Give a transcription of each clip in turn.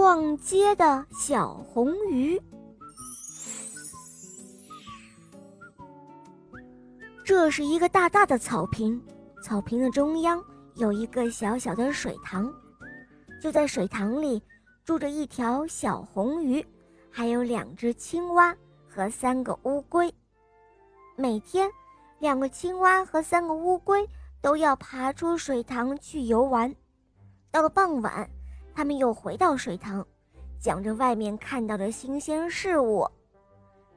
逛街的小红鱼。这是一个大大的草坪，草坪的中央有一个小小的水塘，就在水塘里住着一条小红鱼，还有两只青蛙和三个乌龟。每天，两个青蛙和三个乌龟都要爬出水塘去游玩。到了傍晚，他们又回到水塘，讲着外面看到的新鲜事物。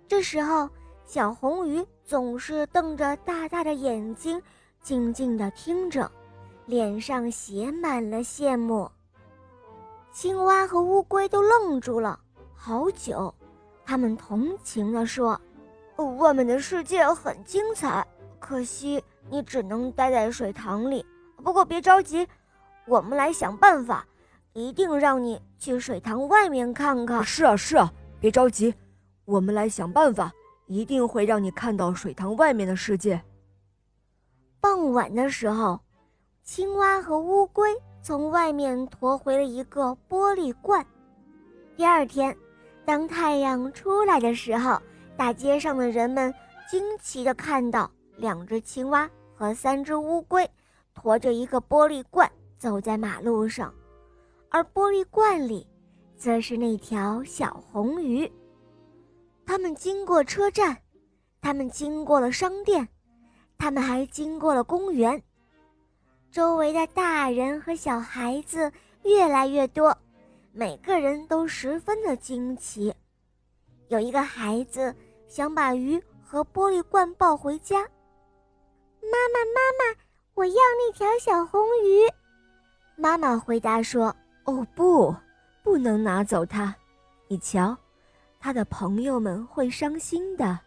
这时候，小红鱼总是瞪着大大的眼睛，静静地听着，脸上写满了羡慕。青蛙和乌龟都愣住了好久，他们同情地说：“外面的世界很精彩，可惜你只能待在水塘里。不过别着急，我们来想办法。”一定让你去水塘外面看看。是啊，是啊，别着急，我们来想办法，一定会让你看到水塘外面的世界。傍晚的时候，青蛙和乌龟从外面驮回了一个玻璃罐。第二天，当太阳出来的时候，大街上的人们惊奇地看到两只青蛙和三只乌龟驮着一个玻璃罐走在马路上。而玻璃罐里，则是那条小红鱼。他们经过车站，他们经过了商店，他们还经过了公园。周围的大人和小孩子越来越多，每个人都十分的惊奇。有一个孩子想把鱼和玻璃罐抱回家。妈妈，妈妈，我要那条小红鱼。妈妈回答说。哦不，不能拿走它！你瞧，他的朋友们会伤心的。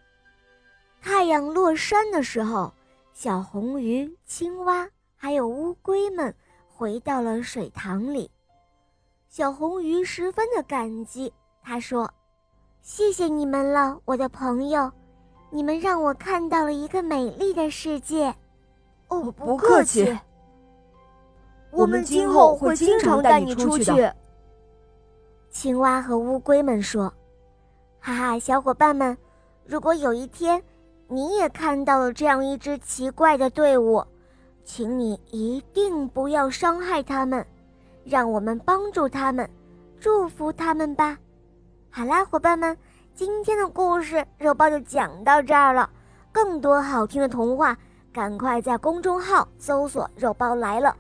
太阳落山的时候，小红鱼、青蛙还有乌龟们回到了水塘里。小红鱼十分的感激，他说：“谢谢你们了，我的朋友，你们让我看到了一个美丽的世界。”哦，不客气。我们今后会经常带你出去。青蛙和乌龟们说：“哈哈，小伙伴们，如果有一天你也看到了这样一支奇怪的队伍，请你一定不要伤害他们，让我们帮助他们，祝福他们吧。”好啦，伙伴们，今天的故事肉包就讲到这儿了。更多好听的童话，赶快在公众号搜索“肉包来了”。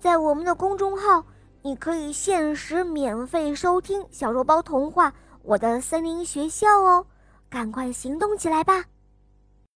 在我们的公众号，你可以限时免费收听小肉包童话《我的森林学校》哦，赶快行动起来吧！